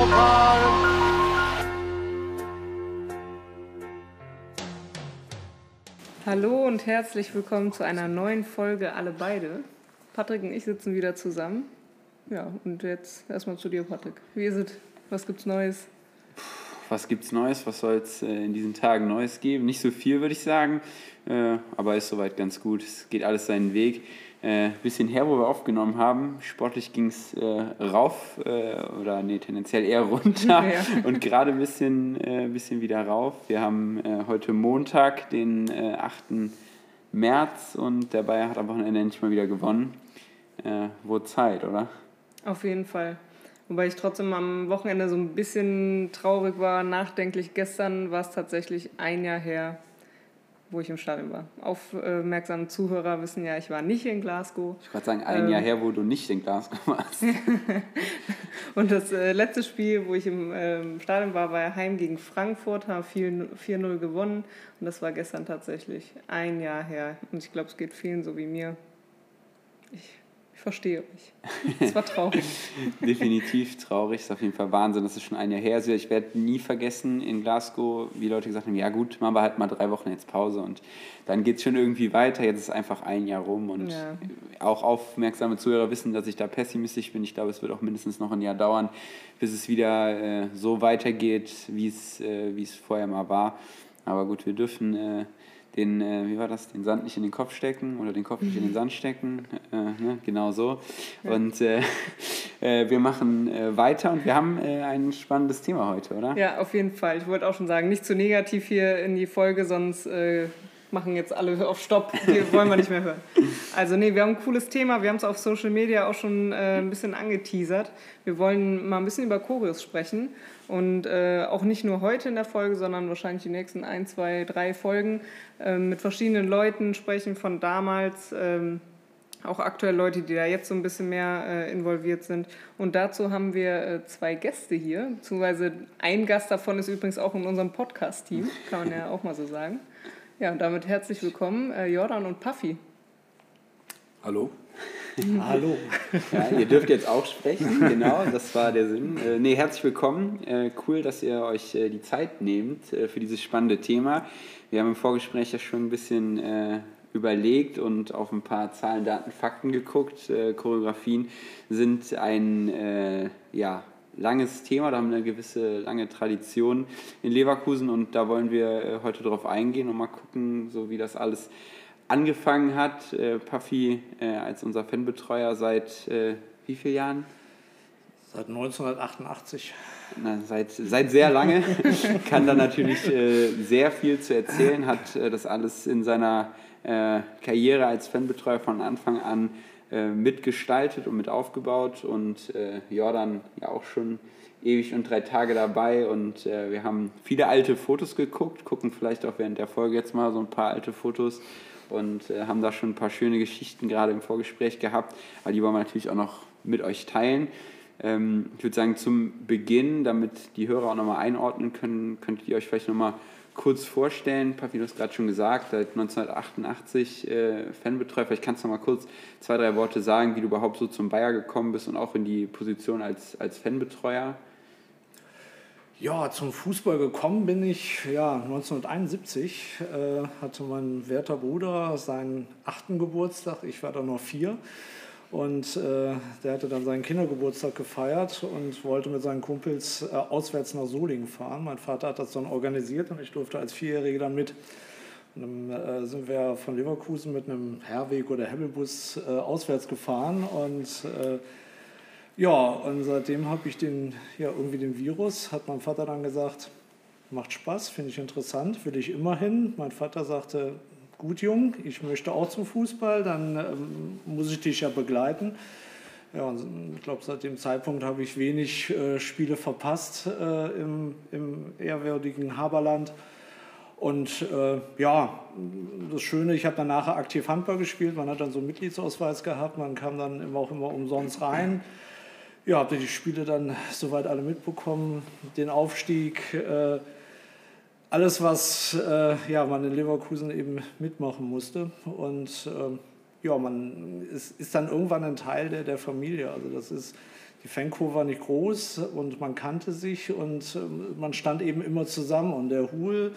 Europapokal. Hallo und herzlich willkommen zu einer neuen Folge Alle beide. Patrick und ich sitzen wieder zusammen. Ja, und jetzt erstmal zu dir, Patrick. Wie ist es? Was gibt's Neues? Was gibt's Neues? Was soll es äh, in diesen Tagen Neues geben? Nicht so viel, würde ich sagen, äh, aber ist soweit ganz gut. Es geht alles seinen Weg. Äh, bisschen her, wo wir aufgenommen haben. Sportlich ging es äh, rauf äh, oder nee, tendenziell eher runter Ja. und gerade ein bisschen, äh, bisschen wieder rauf. Wir haben heute Montag, den äh, 8. März und der Bayer hat am Wochenende endlich mal wieder gewonnen. Äh, wurde Zeit, oder? Auf jeden Fall. Wobei ich trotzdem am Wochenende so ein bisschen traurig war, nachdenklich. Gestern war es tatsächlich ein Jahr her, wo ich im Stadion war. Aufmerksame Zuhörer wissen ja, ich war nicht in Glasgow. Ich wollte sagen, ein Ähm. Jahr her, wo du nicht in Glasgow warst. Und das äh, letzte Spiel, wo ich im ähm, Stadion war, war Heim gegen Frankfurt, haben 4 4-0 gewonnen. Und das war gestern tatsächlich ein Jahr her. Und ich glaube, es geht vielen so wie mir. Ich, ich verstehe euch. Es war traurig. Definitiv traurig, ist auf jeden Fall Wahnsinn. Das ist schon ein Jahr her. Also ich werde nie vergessen in Glasgow, wie Leute gesagt haben: Ja, gut, machen wir halt mal drei Wochen jetzt Pause und dann geht es schon irgendwie weiter. Jetzt ist einfach ein Jahr rum und Ja. auch aufmerksame Zuhörer wissen, dass ich da pessimistisch bin. Ich glaube, es wird auch mindestens noch ein Jahr dauern, bis es wieder äh, so weitergeht, wie es, äh, es vorher mal war. Aber gut, wir dürfen. Äh, den, äh, wie war das, den Sand nicht in den Kopf stecken oder den Kopf nicht in den Sand stecken, äh, ne? genau so. Und äh, äh, wir machen äh, weiter und wir haben äh, ein spannendes Thema heute, oder? Ja, auf jeden Fall. Ich wollte auch schon sagen, nicht zu negativ hier in die Folge, sonst machen jetzt alle auf Stopp. Die wollen wir nicht mehr hören. Also nee, wir haben ein cooles Thema. Wir haben es auf Social Media auch schon äh, ein bisschen angeteasert. Wir wollen mal ein bisschen über Choreos sprechen. Und äh, auch nicht nur heute in der Folge, sondern wahrscheinlich die nächsten ein, zwei, drei Folgen äh, mit verschiedenen Leuten sprechen von damals. Ähm, auch aktuell Leute, die da jetzt so ein bisschen mehr äh, involviert sind. Und dazu haben wir äh, zwei Gäste hier, beziehungsweise ein Gast davon ist übrigens auch in unserem Podcast-Team, kann man ja auch mal so sagen. Ja, und damit herzlich willkommen, äh, Jordan und Puffy. Hallo? Hallo. Ja, ihr dürft jetzt auch sprechen, genau, das war der Sinn. Äh, nee, herzlich willkommen. Äh, cool, dass ihr euch äh, die Zeit nehmt äh, für dieses spannende Thema. Wir haben im Vorgespräch ja schon ein bisschen äh, überlegt und auf ein paar Zahlen, Daten, Fakten geguckt. Äh, Choreografien sind ein äh, ja, langes Thema, da haben wir eine gewisse lange Tradition in Leverkusen und da wollen wir äh, heute drauf eingehen und mal gucken, so wie das alles angefangen hat. Äh, Puffy äh, als unser Fanbetreuer seit äh, wie vielen Jahren? Seit 1988. Na, seit, seit sehr lange. Kann da natürlich äh, sehr viel zu erzählen, hat das alles in seiner Karriere als Fanbetreuer von Anfang an mitgestaltet und mit aufgebaut und äh, Jordan ja auch schon ewig und drei Tage dabei und äh, wir haben viele alte Fotos geguckt, gucken vielleicht auch während der Folge jetzt mal so ein paar alte Fotos und äh, haben da schon ein paar schöne Geschichten gerade im Vorgespräch gehabt, aber die wollen wir natürlich auch noch mit euch teilen. Ähm, ich würde sagen, zum Beginn, damit die Hörer auch nochmal einordnen können, könntet ihr euch vielleicht nochmal kurz vorstellen. Papi, du hast gerade schon gesagt, seit 1988 äh, Fanbetreuer. Vielleicht kannst du noch mal kurz zwei, drei Worte sagen, wie du überhaupt so zum Bayer gekommen bist und auch in die Position als, als Fanbetreuer. Ja, zum Fußball gekommen bin ich ja 1971. Äh, hatte mein werter Bruder seinen achten Geburtstag. Ich war da noch vier. Und äh, der hatte dann seinen Kindergeburtstag gefeiert und wollte mit seinen Kumpels äh, auswärts nach Solingen fahren. Mein Vater hat das dann organisiert und ich durfte als Vierjährige dann mit. Und dann äh, sind wir von Leverkusen mit einem Herweg oder Hemmelbus äh, auswärts gefahren und äh, ja, und seitdem habe ich den, ja, irgendwie den Virus, hat mein Vater dann gesagt, macht Spaß, finde ich interessant, will ich immer hin. Mein Vater sagte, gut Jung, ich möchte auch zum Fußball, dann ähm, muss ich dich ja begleiten. Ja, ich glaube, seit dem Zeitpunkt habe ich wenig äh, Spiele verpasst äh, im, im ehrwürdigen Haberland. Und äh, ja, das Schöne, ich habe dann nachher aktiv Handball gespielt, man hat dann so einen Mitgliedsausweis gehabt, man kam dann immer auch immer umsonst rein. Ja, habe die Spiele dann soweit alle mitbekommen, den Aufstieg, äh, alles, was äh, ja, man in Leverkusen eben mitmachen musste. Und ähm, ja, man ist, ist dann irgendwann ein Teil der, der Familie. Also das ist die Fankurve war nicht groß und man kannte sich und ähm, man stand eben immer zusammen. Und der Hul,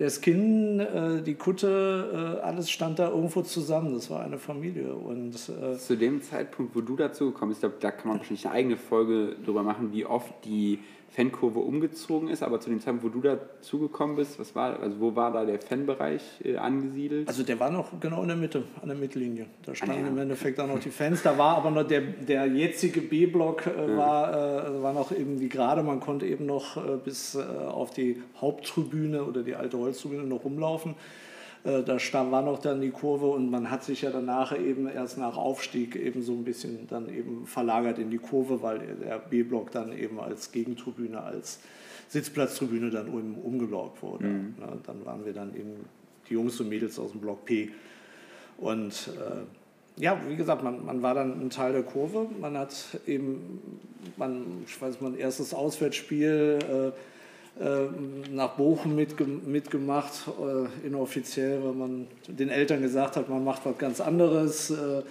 der Skin, äh, die Kutte, äh, alles stand da irgendwo zusammen. Das war eine Familie. Und, äh Zu dem Zeitpunkt, wo du dazu gekommen bist, da kann man wahrscheinlich eine eigene Folge darüber machen, wie oft die Fankurve umgezogen ist, aber zu dem Zeitpunkt, wo du dazugekommen bist, was war, also wo war da der Fanbereich äh, angesiedelt? Also der war noch genau in der Mitte, an der Mittellinie. Da standen ah, ja. im Endeffekt auch noch die Fans. Da war aber noch der, der jetzige B-Block äh, ja. war, äh, war noch irgendwie gerade, man konnte eben noch äh, bis äh, auf die Haupttribüne oder die alte Holztribüne noch rumlaufen. Äh, da war noch dann die Kurve und man hat sich ja danach eben erst nach Aufstieg eben so ein bisschen dann eben verlagert in die Kurve, weil der B-Block dann eben als Gegentribüne, als Sitzplatztribüne dann um, umgebaut wurde. Mhm. Ja, dann waren wir dann eben die Jungs und Mädels aus dem Block P. Und äh, ja, wie gesagt, man, man war dann ein Teil der Kurve. Man hat eben, man, ich weiß, mein erstes Auswärtsspiel. Äh, nach Bochum mitge mitgemacht, äh, inoffiziell, weil man den Eltern gesagt hat, man macht was ganz anderes. Äh,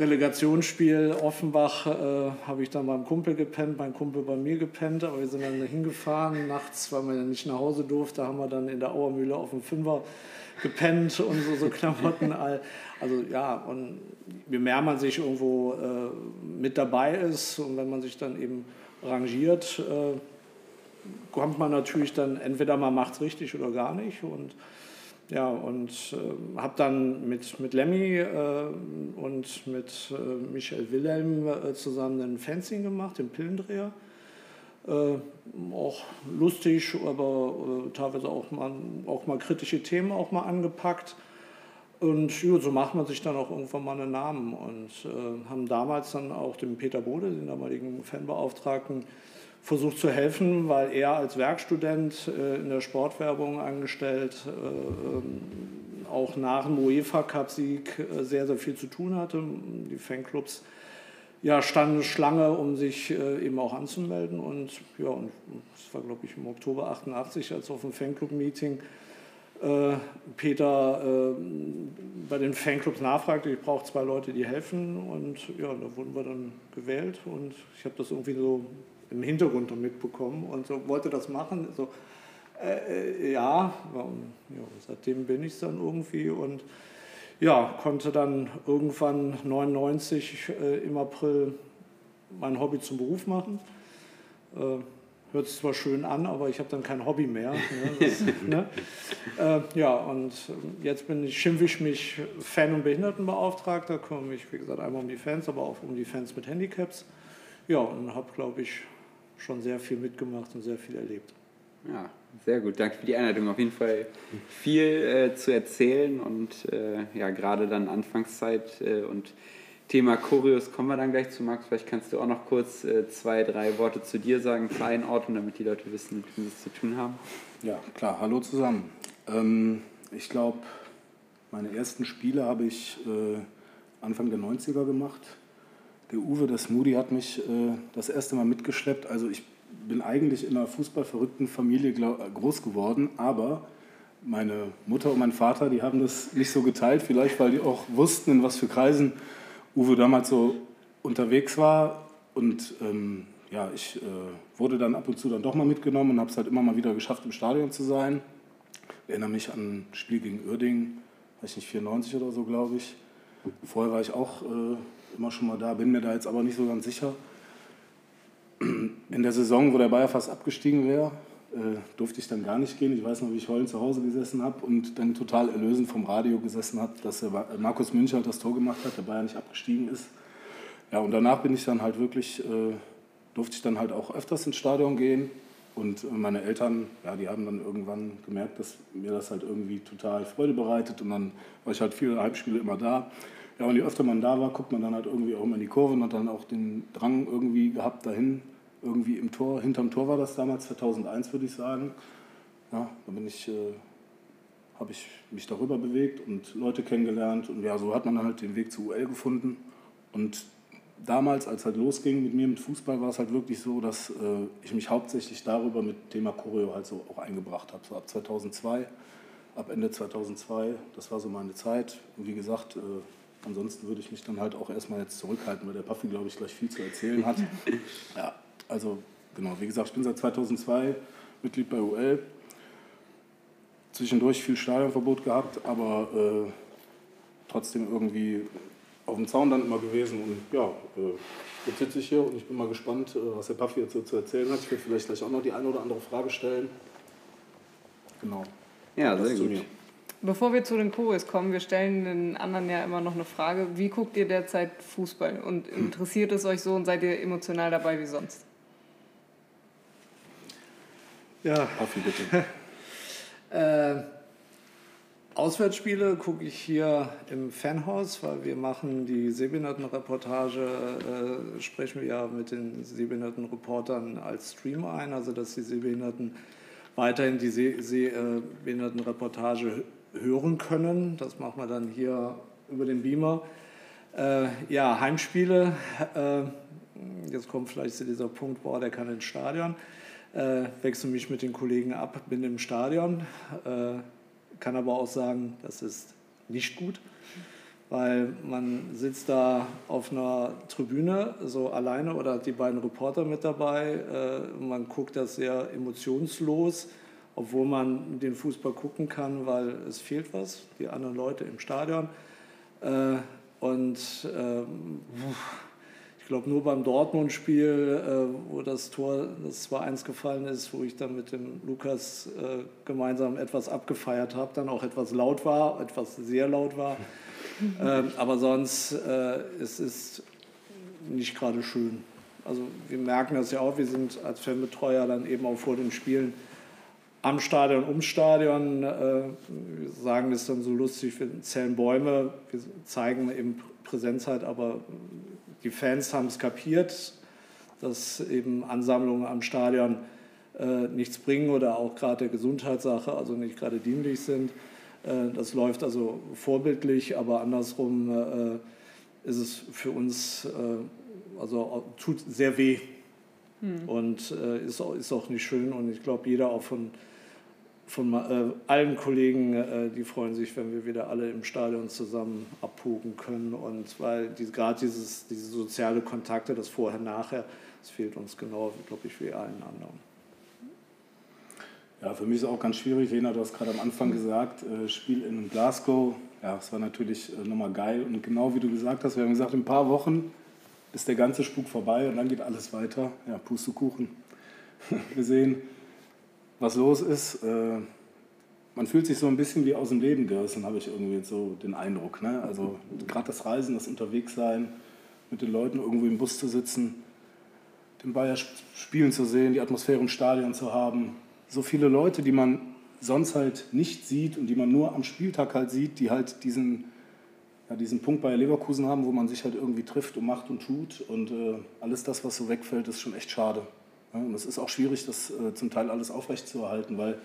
Relegationsspiel Offenbach äh, habe ich dann beim Kumpel gepennt, mein Kumpel bei mir gepennt, aber wir sind dann hingefahren nachts, weil man ja nicht nach Hause durfte, haben wir dann in der Auermühle auf dem Fünfer gepennt und so, so Klamotten. Also ja, und je mehr man sich irgendwo äh, mit dabei ist und wenn man sich dann eben rangiert, äh, kommt man natürlich dann, entweder man macht es richtig oder gar nicht. Und ja, und äh, habe dann mit, mit Lemmy äh, und mit äh, Michael Wilhelm äh, zusammen ein Fencing gemacht, den Pillendreher. Äh, auch lustig, aber äh, teilweise auch mal, auch mal kritische Themen auch mal angepackt. Und ja, so macht man sich dann auch irgendwann mal einen Namen und haben damals dann auch dem Peter Bode, den damaligen Fanbeauftragten, versucht zu helfen, weil er als Werkstudent äh, in der Sportwerbung angestellt äh, ähm, auch nach dem UEFA-Cup-Sieg äh, sehr, sehr viel zu tun hatte. Die Fanclubs ja, standen Schlange, um sich eben auch anzumelden. Und ja, und das war, glaube ich, im Oktober 88, als auf dem Fanclub-Meeting Peter äh, bei den Fanclubs nachfragte, ich brauche zwei Leute, die helfen. Und ja, da wurden wir dann gewählt. Und ich habe das irgendwie so im Hintergrund noch mitbekommen und so wollte das machen. So, äh, äh ja, ja, seitdem bin ich es dann irgendwie und ja, konnte dann irgendwann 99 äh, im April mein Hobby zum Beruf machen. Äh, hört sich zwar schön an, aber ich habe dann kein Hobby mehr. Ne? Das, ne? Äh, ja, und jetzt bin ich, schimpfe ich mich Fan- und Behindertenbeauftragter, kümmere mich, wie gesagt, einmal um die Fans, aber auch um die Fans mit Handicaps. Ja, und habe, glaube ich, schon sehr viel mitgemacht und sehr viel erlebt. Ja, sehr gut. Danke für die Einleitung. Auf jeden Fall viel äh, zu erzählen und äh, ja, gerade dann Anfangszeit äh, und Thema Choreos kommen wir dann gleich zu, Max. Vielleicht kannst du auch noch kurz äh, zwei, drei Worte zu dir sagen, zur Einordnung, damit die Leute wissen, mit wem sie es zu tun haben. Ja, klar. Hallo zusammen. Ähm, ich glaube, meine ersten Spiele habe ich äh, Anfang der 90er gemacht der Uwe, der Smoothie, hat mich äh, das erste Mal mitgeschleppt. Also ich bin eigentlich in einer fußballverrückten Familie groß geworden, aber meine Mutter und mein Vater, die haben das nicht so geteilt, vielleicht weil die auch wussten, in was für Kreisen Uwe damals so unterwegs war. Und ähm, ja, ich äh, wurde dann ab und zu dann doch mal mitgenommen und habe es halt immer mal wieder geschafft, im Stadion zu sein. Ich erinnere mich an ein Spiel gegen Uerdingen, weiß nicht, 94 oder so, glaube ich. Vorher war ich auch äh, immer schon mal da, bin mir da jetzt aber nicht so ganz sicher. In der Saison, wo der Bayer fast abgestiegen wäre, äh, durfte ich dann gar nicht gehen. Ich weiß noch, wie ich heulend zu Hause gesessen habe und dann total erlösend vom Radio gesessen habe, dass Markus Müncher halt das Tor gemacht hat, der Bayer nicht abgestiegen ist. Ja, und danach bin ich dann halt wirklich, äh, durfte ich dann halt auch öfters ins Stadion gehen. Und meine Eltern, ja, die haben dann irgendwann gemerkt, dass mir das halt irgendwie total Freude bereitet. Und dann war ich halt viele Heimspiele immer da. Ja, und je öfter man da war, guckt man dann halt irgendwie auch immer in die Kurve und hat dann auch den Drang irgendwie gehabt dahin. Irgendwie im Tor, hinterm Tor war das damals, 2001 würde ich sagen. Ja, da bin ich, äh, habe ich mich darüber bewegt und Leute kennengelernt und ja, so hat man dann halt den Weg zu UL gefunden. Und damals, als halt losging mit mir mit Fußball, war es halt wirklich so, dass äh, ich mich hauptsächlich darüber mit Thema Choreo halt so auch eingebracht habe. So ab 2002, ab Ende 2002, das war so meine Zeit. Und wie gesagt, äh, ansonsten würde ich mich dann halt auch erstmal jetzt zurückhalten, weil der Puffy, glaube ich, gleich viel zu erzählen hat. ja, also genau, wie gesagt, ich bin seit 2002 Mitglied bei UL. Zwischendurch viel Stadionverbot gehabt, aber äh, trotzdem irgendwie auf dem Zaun dann immer gewesen. Und ja, äh, jetzt sitze ich hier und ich bin mal gespannt, äh, was der Puffy jetzt so zu erzählen hat. Ich werde vielleicht gleich auch noch die eine oder andere Frage stellen. Genau. Ja, sehr gut. Bevor wir zu den Chores kommen, wir stellen den anderen ja immer noch eine Frage. Wie guckt ihr derzeit Fußball und interessiert es euch so und seid ihr emotional dabei wie sonst? Ja. Puffy, bitte. äh, Auswärtsspiele gucke ich hier im Fanhaus, weil wir machen die Sehbehindertenreportage, äh, sprechen wir ja mit den Sehbehindertenreportern als Stream ein, also dass die Sehbehinderten weiterhin die Sehbehindertenreportage hören können. Das machen wir dann hier über den Beamer. Äh, ja, Heimspiele. Äh, jetzt kommt vielleicht zu dieser Punkt, boah, der kann ins Stadion. Äh, wechsle mich mit den Kollegen ab, bin im Stadion. Äh, kann aber auch sagen, das ist nicht gut, weil man sitzt da auf einer Tribüne so alleine oder hat die beiden Reporter mit dabei. Äh, man guckt das sehr emotionslos, obwohl man den Fußball gucken kann, weil es fehlt was, die anderen Leute im Stadion. Äh, und ähm, ich glaube, nur beim Dortmund-Spiel, äh, wo das Tor, das 2-1 gefallen ist, wo ich dann mit dem Lukas äh, gemeinsam etwas abgefeiert habe, dann auch etwas laut war, etwas sehr laut war. ähm, aber sonst, es ist nicht gerade schön. Also wir merken das ja auch, wir sind als Fanbetreuer dann eben auch vor den Spielen am Stadion, ums Stadion. Äh, wir sagen das dann so lustig, wir zählen Bäume, wir zeigen eben Präsenzheit, aber die Fans haben es kapiert, dass eben Ansammlungen am Stadion äh, nichts bringen oder auch gerade der Gesundheitssache, also nicht gerade dienlich sind. Äh, das läuft also vorbildlich, aber andersrum äh, ist es für uns, äh, also tut sehr weh hm. und äh, ist, auch, ist auch nicht schön. Und ich glaube, jeder auch von von äh, allen Kollegen, äh, die freuen sich, wenn wir wieder alle im Stadion zusammen abpuken können. Und weil die, gerade dieses, diese soziale Kontakte, das Vorher-Nachher, das fehlt uns genau, glaube ich, wie allen anderen. Ja, für mich ist es auch ganz schwierig. Lena, du hast gerade am Anfang gesagt, äh, Spiel in Glasgow. Ja, es war natürlich äh, nochmal geil. Und genau wie du gesagt hast, wir haben gesagt, in ein paar Wochen ist der ganze Spuk vorbei und dann geht alles weiter. Ja, Pustekuchen. wir sehen, was los ist. Äh, man fühlt sich so ein bisschen wie aus dem Leben gerissen, habe ich irgendwie so den Eindruck. Ne? Also gerade das Reisen, das Unterwegssein, mit den Leuten irgendwo im Bus zu sitzen, den Bayer spielen zu sehen, die Atmosphäre im Stadion zu haben. So viele Leute, die man sonst halt nicht sieht und die man nur am Spieltag halt sieht, die halt diesen, ja, diesen Punkt bei Leverkusen haben, wo man sich halt irgendwie trifft und macht und tut. Und äh, alles das, was so wegfällt, ist schon echt schade. Und es ist auch schwierig, das äh, zum Teil alles aufrechtzuerhalten, weil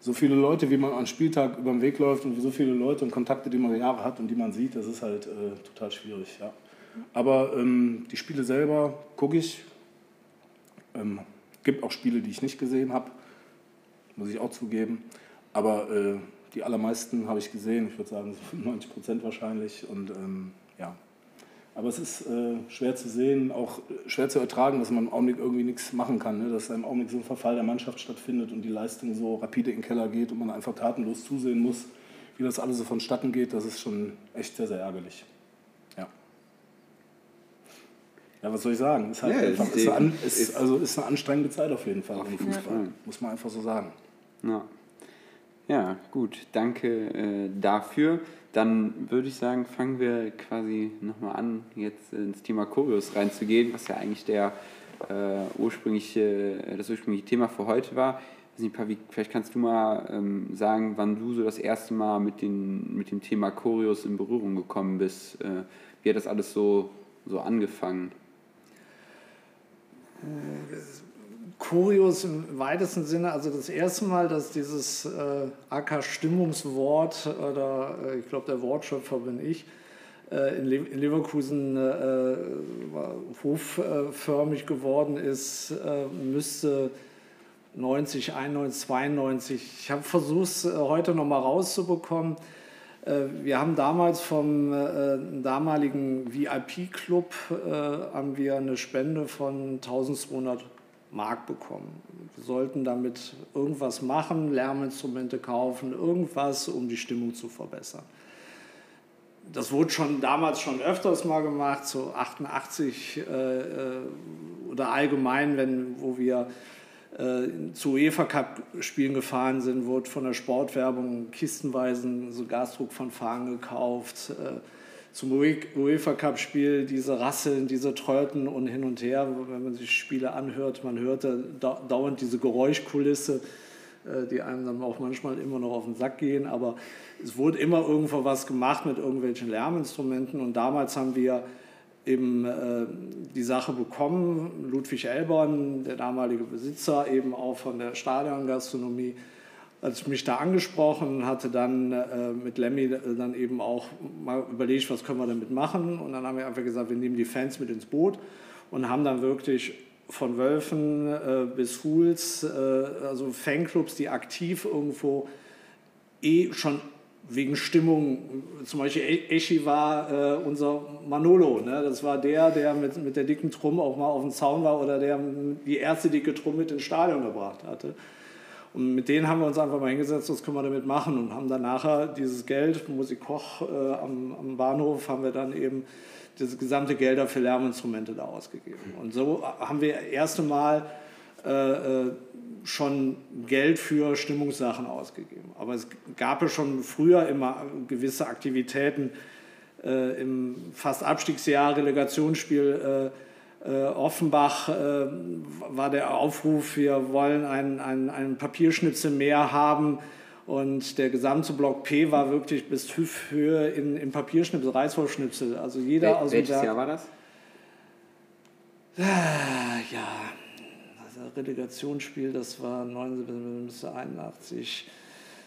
so viele Leute, wie man am Spieltag über den Weg läuft und so viele Leute und Kontakte, die man Jahre hat und die man sieht, das ist halt äh, total schwierig. Ja. Aber ähm, die Spiele selber gucke ich. Ähm, gibt auch Spiele, die ich nicht gesehen habe, muss ich auch zugeben. Aber äh, die allermeisten habe ich gesehen, ich würde sagen 95 Prozent wahrscheinlich. Und ähm, ja, aber es ist äh, schwer zu sehen, auch schwer zu ertragen, dass man im Augenblick irgendwie nichts machen kann. Ne? Dass im Augenblick so ein Verfall der Mannschaft stattfindet und die Leistung so rapide in den Keller geht und man einfach tatenlos zusehen muss, wie das alles so vonstatten geht. Das ist schon echt sehr, sehr ärgerlich. Ja. Ja, was soll ich sagen? Ist halt ja, einfach, ist, eine, ist, also ist eine anstrengende Zeit auf jeden Fall im Fußball. Ja. Muss man einfach so sagen. Ja, ja gut. Danke äh, dafür. Dann würde ich sagen, fangen wir quasi nochmal an, jetzt ins Thema Choreos reinzugehen, was ja eigentlich der, äh, ursprüngliche, das ursprüngliche Thema für heute war. Nicht, Pavi, vielleicht kannst du mal ähm, sagen, wann du so das erste Mal mit, den, mit dem Thema Choreos in Berührung gekommen bist. Äh, wie hat das alles so, so angefangen? Äh, kurios im weitesten Sinne. Also das erste Mal, dass dieses äh, AK-Stimmungswort oder äh, ich glaube der Wortschöpfer bin ich, äh, in, Le in, Leverkusen äh, hofförmig geworden ist, äh, müsste 90, 91, 92. Ich habe versucht, es äh, heute nochmal rauszubekommen. Äh, wir haben damals vom äh, damaligen VIP-Club äh, eine Spende von 1200 Mark bekommen. Wir sollten damit irgendwas machen, Lärminstrumente kaufen, irgendwas, um die Stimmung zu verbessern. Das wurde schon damals schon öfters mal gemacht, so 88 äh, oder allgemein, wenn, wo wir äh, zu UEFA Cup Spielen gefahren sind, wurde von der Sportwerbung kistenweisen so Gasdruck von Fahnen gekauft. Äh, zum UEFA Cup Spiel diese Rasseln, diese Tröten und hin und her, wenn man sich Spiele anhört, man hörte dauernd diese Geräuschkulisse, äh, die einem dann auch manchmal immer noch auf den Sack gehen, aber es wurde immer irgendwo was gemacht mit irgendwelchen Lärminstrumenten. Und damals haben wir eben äh, die Sache bekommen. Ludwig Elborn, der damalige Besitzer, eben auch von der Stadiongastronomie, hat mich da angesprochen, hatte dann äh, mit Lemmy äh, dann eben auch mal überlegt, was können wir damit machen. Und dann haben wir einfach gesagt, wir nehmen die Fans mit ins Boot und haben dann wirklich von Wölfen äh, bis Hools, äh, also Fanclubs, die aktiv irgendwo eh schon wegen Stimmung, zum Beispiel Eschi war äh, unser Manolo, ne? das war der, der mit, mit der dicken Trumm auch mal auf dem Zaun war oder der die erste dicke Trumm mit ins Stadion gebracht hatte. Und mit denen haben wir uns einfach mal hingesetzt, was können wir damit machen und haben dann nachher dieses Geld, Musik Koch äh, am, am, Bahnhof, haben wir dann eben das gesamte Gelder für Lärminstrumente da ausgegeben. Und so haben wir das erste Mal äh, äh schon Geld für Stimmungssachen ausgegeben. Aber es gab ja schon früher immer gewisse Aktivitäten. Äh, Im fast Abstiegsjahr, Relegationsspiel äh, Offenbach äh, war der Aufruf, wir wollen einen, einen, einen Papierschnitzel mehr haben. Und der gesamte Block P war wirklich bis Hüfthöhe in, in Papierschnipsel, Reißwolfschnipsel. Also jeder Wel aus dem Welches Jahr war das? Ah, ja, Relegationsspiel, das war 1981,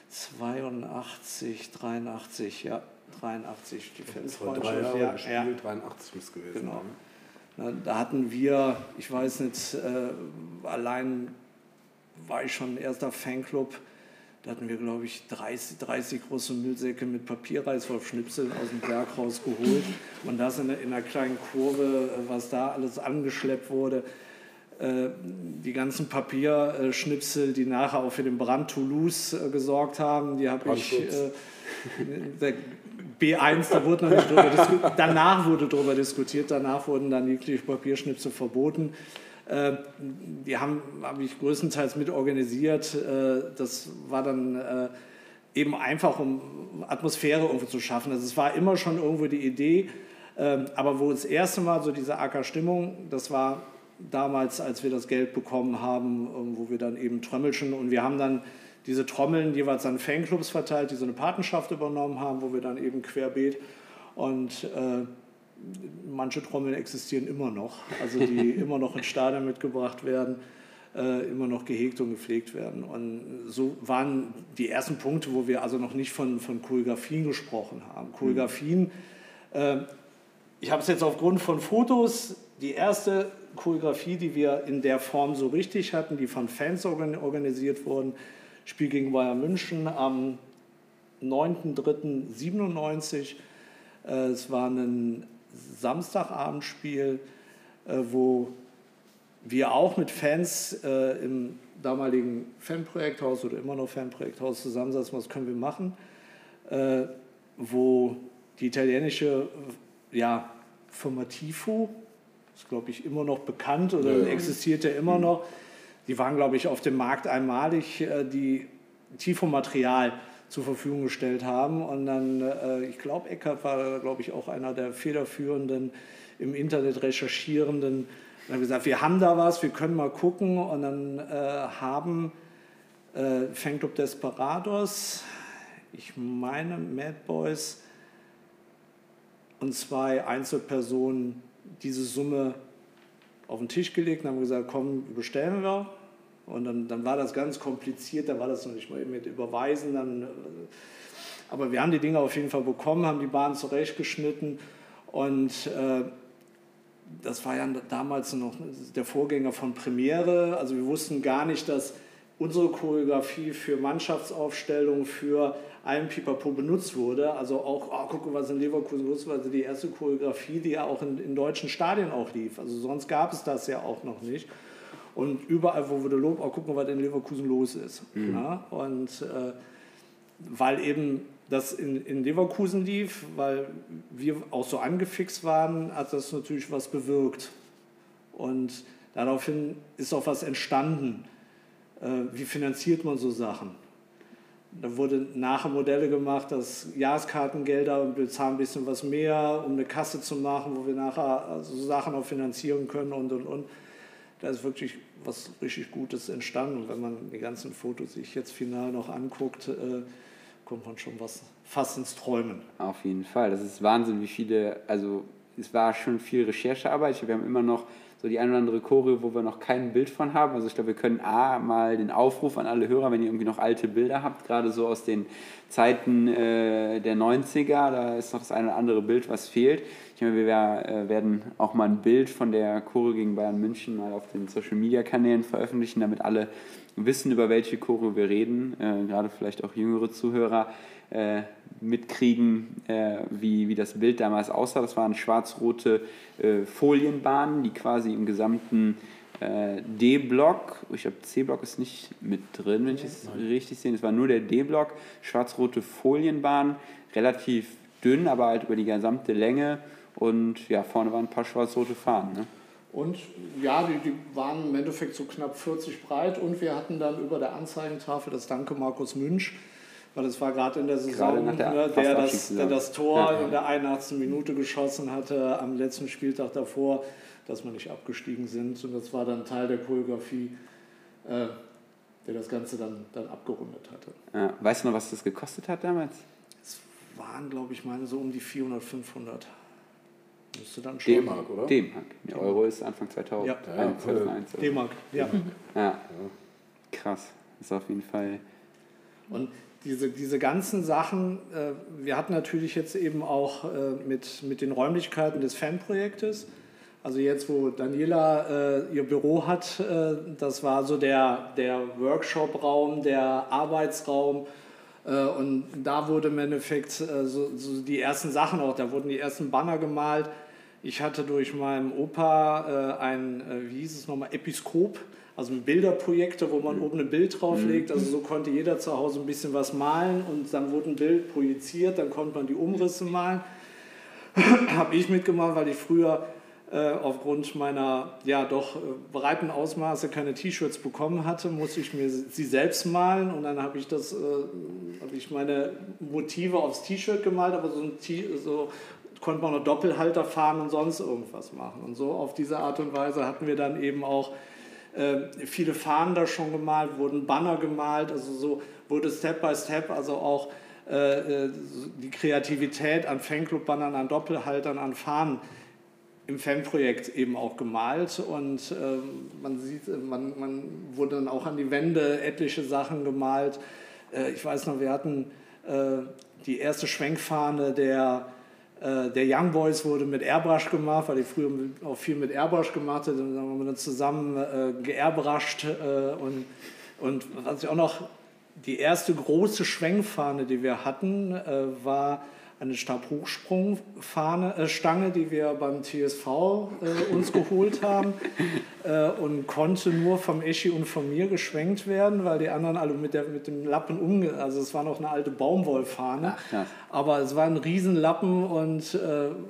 82, 83, ja, 83, die Fanfreundschaft. Drei Jahre ja, gespielt, ja. 83 muss gewesen genau. sein. Da hatten wir, ich weiß nicht, äh, allein war ich schon ein erster Fanclub, da hatten wir, glaube ich, 30, 30 große Müllsäcke mit Papierreißwolf-Schnipseln aus dem Berg rausgeholt. Und das in, in einer kleinen Kurve, was da alles angeschleppt wurde. Äh, die ganzen Papierschnipsel, die nachher auch für den Brand Toulouse äh, gesorgt haben, die habe ich. Äh, B1, da wurde noch nicht drüber diskutiert. Danach wurde darüber diskutiert, danach wurden dann jegliche Papierschnipsel verboten. Äh, die haben, habe ich größtenteils mit organisiert. Äh, das war dann äh, eben einfach, um Atmosphäre irgendwo zu schaffen. Also es war immer schon irgendwo die Idee, ähm, aber wo das erste Mal so diese AK-Stimmung, das war damals, als wir das Geld bekommen haben, ähm, wo wir dann eben Trommelchen und wir haben dann diese Trommeln jeweils an Fanclubs verteilt, die so eine Patenschaft übernommen haben, wo wir dann eben querbeet und äh, manche Trommeln existieren immer noch, also die immer noch ins Stadion mitgebracht werden, äh, immer noch gehegt und gepflegt werden. Und so waren die ersten Punkte, wo wir also noch nicht von, von Choreografien gesprochen haben. Choreografien, äh, ich habe es jetzt aufgrund von Fotos, die erste Choreografie, die wir in der Form so richtig hatten, die von Fans organisiert wurden. Spiel gegen Bayern München am 9.3.97. Äh, es war ein Samstagabendspiel, äh, wo wir auch mit Fans äh, im damaligen Fanprojekthaus oder immer noch Fanprojekthaus zusammensaßen, was können wir machen, wo die italienische ja, Firma Tifo ist, glaube ich, immer noch bekannt oder ja. existiert ja immer mhm. noch. Die waren, glaube ich, auf dem Markt einmalig, äh, die Tifo-Material zur Verfügung gestellt haben. Und dann, äh, ich glaube, Eckert war, glaube ich, auch einer der federführenden im Internet recherchierenden. Wir haben gesagt, wir haben da was, wir können mal gucken. Und dann äh, haben äh, Fanclub Desperados, ich meine Mad Boys und zwei Einzelpersonen diese Summe auf den Tisch gelegt und haben gesagt, komm, bestellen wir. Und dann, dann war das ganz kompliziert, da war das noch nicht mal mit Überweisen. Dann, äh, aber wir haben die Dinge auf jeden Fall bekommen, haben die Bahn zurechtgeschnitten und äh, das war ja damals noch der Vorgänger von Premiere. Also wir wussten gar nicht, dass unsere Choreografie für Mannschaftsaufstellung, für ein Pipapo benutzt wurde. Also auch, oh, guck mal, was in Leverkusen los war, also die erste Choreografie, die ja auch in, in deutschen Stadien auch lief. Also sonst gab es das ja auch noch nicht. Und überall, wo wurde Lob, oh, guck mal, was in Leverkusen los ist. Mhm. Ja? Und äh, weil eben das in, in Leverkusen lief, weil wir auch so angefixt waren, hat das natürlich was bewirkt. Und daraufhin ist auch was entstanden. Äh, wie finanziert man so Sachen? Da wurde nachher Modelle gemacht, dass Jahreskartengelder und wir zahlen ein bisschen was mehr, um eine Kasse zu machen, wo wir nachher so Sachen auch finanzieren können und und und. Da ist wirklich was richtig Gutes entstanden. Und wenn man die ganzen Fotos sich jetzt final noch anguckt, äh, kommt man schon was fast ins Träumen. Auf jeden Fall. Das ist Wahnsinn, wie viele, also es war schon viel Recherchearbeit. Wir haben immer noch so die eine oder andere Choreo, wo wir noch kein Bild von haben. Also ich glaube, wir können A, mal den Aufruf an alle Hörer, wenn ihr irgendwie noch alte Bilder habt, gerade so aus den Zeiten äh, der 90er, da ist noch das eine oder andere Bild, was fehlt. Ich meine, wir äh, werden auch mal ein Bild von der Choreo gegen Bayern München mal auf den Social-Media-Kanälen veröffentlichen, damit alle wissen, über welche Choreo wir reden, äh, gerade vielleicht auch jüngere Zuhörer äh, mitkriegen, äh, wie, wie das Bild damals aussah. Das waren schwarz-rote äh, Folienbahnen, die quasi im gesamten äh, D-Block, ich glaube C-Block ist nicht mit drin, wenn ich es richtig sehe, es war nur der D-Block, schwarz-rote Folienbahnen, relativ dünn, aber halt über die gesamte Länge und ja, vorne waren ein paar schwarz-rote Fahnen. Ne? Und ja, die, die waren im Endeffekt so knapp 40 breit und wir hatten dann über der Anzeigentafel das Danke Markus Münch weil es war gerade in der Saison, der, ne, der, das, der, das, Tor ja, ja. in der 81. Minute geschossen hatte, am letzten Spieltag davor, dass wir nicht abgestiegen sind. Und das war dann Teil der Choreografie, äh, der das Ganze dann, dann abgerundet hatte. Ja. Weißt du noch, was das gekostet hat damals? Es waren, glaube ich, meine so um die 400, 500. Müsste dann schon. D-Mark, oder? D-Mark. Der Euro ist Anfang 2000. Ja, ja. 2001. D-Mark, ja. ja. Krass. Das ist auf jeden Fall. Und diese, diese ganzen Sachen, äh, wir hatten natürlich jetzt eben auch äh, mit, mit den Räumlichkeiten des Fanprojektes, also jetzt, wo Daniela äh, ihr Büro hat, äh, das war so der, der Workshop-Raum, der Arbeitsraum. Äh, und da wurde im Endeffekt äh, so, so, die ersten Sachen auch, da wurden die ersten Banner gemalt. Ich hatte durch meinen Opa ein, wie hieß es nochmal, Episkop also Bilderprojekte, wo man mhm. oben ein Bild drauflegt. Also so konnte jeder zu Hause ein bisschen was malen und dann wurde ein Bild projiziert, dann konnte man die Umrisse malen. Habe ich mitgemacht, weil ich früher äh, aufgrund meiner ja doch äh, breiten Ausmaße keine T-Shirts bekommen hatte, musste ich mir sie selbst malen und dann habe ich das, äh, habe ich meine Motive aufs T-Shirt gemalt, aber so ein T so konnte man noch Doppelhalter fahren und sonst irgendwas machen. Und so auf diese Art und Weise hatten wir dann eben auch äh, viele Fahnen da schon gemalt, wurden Banner gemalt, also so wurde Step by Step, also auch äh, äh die Kreativität an Fanclub-Bannern, an Doppelhaltern, an Fahnen im Fanprojekt eben auch gemalt und äh, man sieht, man, man wurde dann auch an die Wände etliche Sachen gemalt. Äh, ich weiß noch, wir hatten äh, die erste Schwenkfahne der äh, der Young Boys wurde mit Airbrush gemacht, weil ich früher auch viel mit Airbrush gemacht habe. Dann haben wir dann zusammen äh, geairbrushed äh, und, und was ich auch noch, die erste große Schwenkfahne, die wir hatten, äh, war eine Stabhochsprungstange, äh, Stange, die wir beim TSV äh, uns geholt haben äh, und konnte nur vom Eschi und von mir geschwenkt werden, weil die anderen alle mit, der, mit dem Lappen umge... Also es war noch eine alte Baumwollfahne, Ach, aber es war ein Riesenlappen und äh,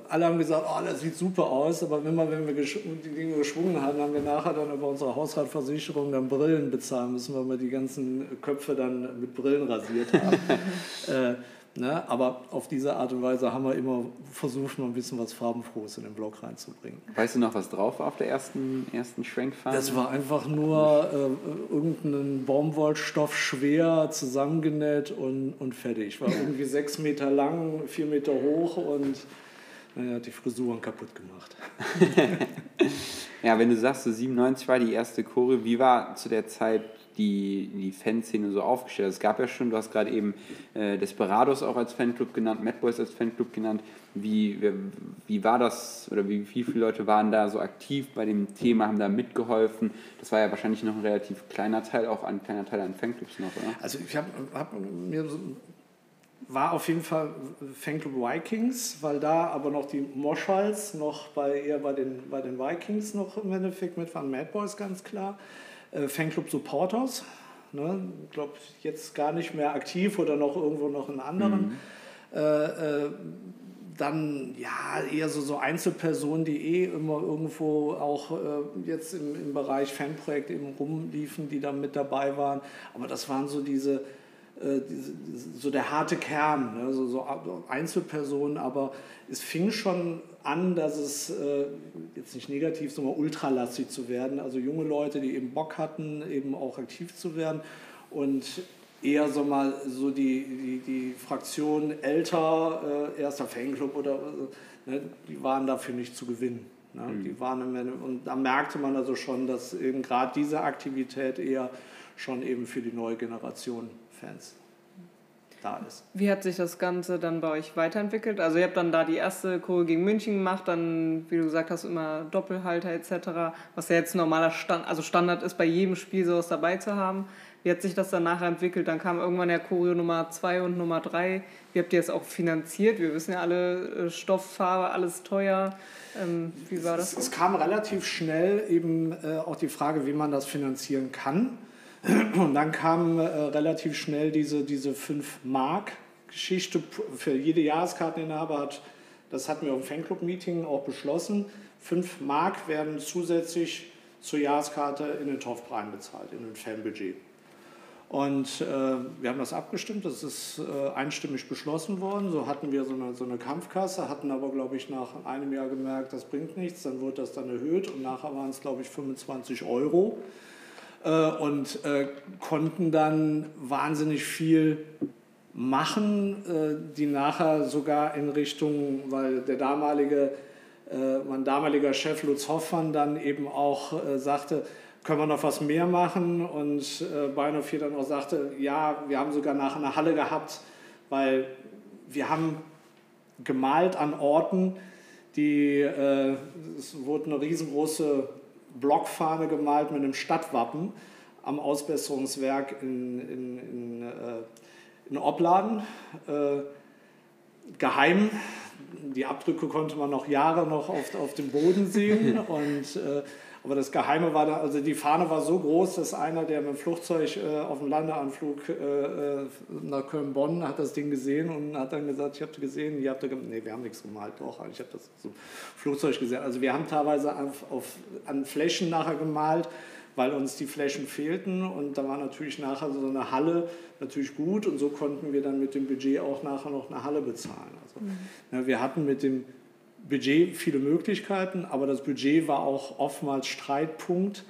alle haben gesagt, oh, das sieht super aus, aber immer wenn wir die Dinge geschwungen haben, haben wir nachher dann über unsere Hausratversicherung dann Brillen bezahlen müssen, weil wir die ganzen Köpfe dann mit Brillen rasiert haben. Ne? Aber auf diese Art und Weise haben wir immer versucht, noch ein bisschen was Farbenfrohes in den Blog reinzubringen. Weißt du noch, was drauf war auf der ersten, ersten Schwenkfahne? Das war einfach nur äh, irgendein Baumwollstoff schwer zusammengenäht und, und fertig. War irgendwie sechs Meter lang, vier Meter hoch und naja, hat die Frisuren kaputt gemacht. ja, wenn du sagst, so 97 war die erste Chore, wie war zu der Zeit die, die Fanszene so aufgestellt. Es gab ja schon, du hast gerade eben äh, Desperados auch als Fanclub genannt, Mad Boys als Fanclub genannt. Wie, wie, wie war das oder wie, wie viele Leute waren da so aktiv bei dem Thema, haben da mitgeholfen? Das war ja wahrscheinlich noch ein relativ kleiner Teil, auch ein kleiner Teil an Fanclubs noch, oder? Also ich habe hab mir so war auf jeden Fall Fanclub Vikings, weil da aber noch die Moschals noch bei eher bei den, bei den Vikings noch im Endeffekt mit waren, Mad Boys ganz klar. Äh, Fanclub Supporters, ne, glaube jetzt gar nicht mehr aktiv oder noch irgendwo noch in anderen. Mhm. Äh, äh, dann ja eher so, so Einzelpersonen, die eh immer irgendwo auch äh, jetzt im, im Bereich Fanprojekt eben rumliefen, die da mit dabei waren. Aber das waren so diese, diese, so der harte Kern, ne? so, so Einzelpersonen, aber es fing schon an, dass es äh, jetzt nicht negativ, sondern ultralastig zu werden. Also junge Leute, die eben Bock hatten, eben auch aktiv zu werden und eher so mal so die, die, die Fraktion älter, äh, erster Fanclub oder äh, ne, die waren dafür nicht zu gewinnen. Ne? Mhm. Die waren im, und da merkte man also schon, dass eben gerade diese Aktivität eher schon eben für die neue Generation Fans da ist. Wie hat sich das Ganze dann bei euch weiterentwickelt? Also ihr habt dann da die erste Kurve gegen München gemacht, dann, wie du gesagt hast, immer Doppelhalter etc., was ja jetzt normaler Stand, also Standard ist, bei jedem Spiel sowas dabei zu haben. Wie hat sich das dann nachher entwickelt? Dann kam irgendwann der Choreo Nummer 2 und Nummer 3. Wie habt ihr es auch finanziert? Wir wissen ja alle, äh, Stofffarbe, alles teuer. Ähm, wie war das? Es, es, kam relativ schnell eben äh, auch die Frage, wie man das finanzieren kann. Und dann kam äh, relativ schnell diese, diese 5-Mark-Geschichte für jede Jahreskarteninhaber. Hat, das hatten wir im Fanclub-Meeting auch beschlossen. 5 Mark werden zusätzlich zur Jahreskarte in den TOF bezahlt, in den Fanbudget. Und äh, wir haben das abgestimmt, das ist äh, einstimmig beschlossen worden. So hatten wir so eine, so eine Kampfkasse, hatten aber, glaube ich, nach einem Jahr gemerkt, das bringt nichts. Dann wurde das dann erhöht und nachher waren es, glaube ich, 25 Euro. Äh, und äh, konnten dann wahnsinnig viel machen, äh, die nachher sogar in Richtung, weil der damalige, mein damaliger Chef Lutz Hoffmann dann eben auch sagte, können wir noch was mehr machen? Und äh, Bayern 4 dann auch sagte, ja, wir haben sogar nachher eine Halle gehabt, weil wir haben gemalt an Orten, die, äh, es wurde eine riesengroße Blockfahne gemalt mit einem Stadtwappen am Ausbesserungswerk in, in, in, äh, in Opladen. Äh, geheim. Die Abdrücke konnte man noch Jahre noch auf, auf dem Boden sehen. Und, äh, aber das Geheime war da, also die Fahne war so groß, dass einer, der mit dem Flugzeug äh, auf dem Landeanflug äh, äh, nach Köln-Bonn hat das Ding gesehen und hat dann gesagt, ich habe gesehen, ihr habt da nee, wir haben nichts gemalt, doch, ich habe das so Flugzeug gesehen. Also wir haben teilweise auf, auf, an Flächen nachher gemalt, weil uns die Flächen fehlten und da war natürlich nachher so eine Halle natürlich gut und so konnten wir dann mit dem Budget auch nachher noch eine Halle bezahlen. Also, mhm. ja, wir hatten mit dem Budget viele Möglichkeiten, aber das Budget war auch oftmals Streitpunkt,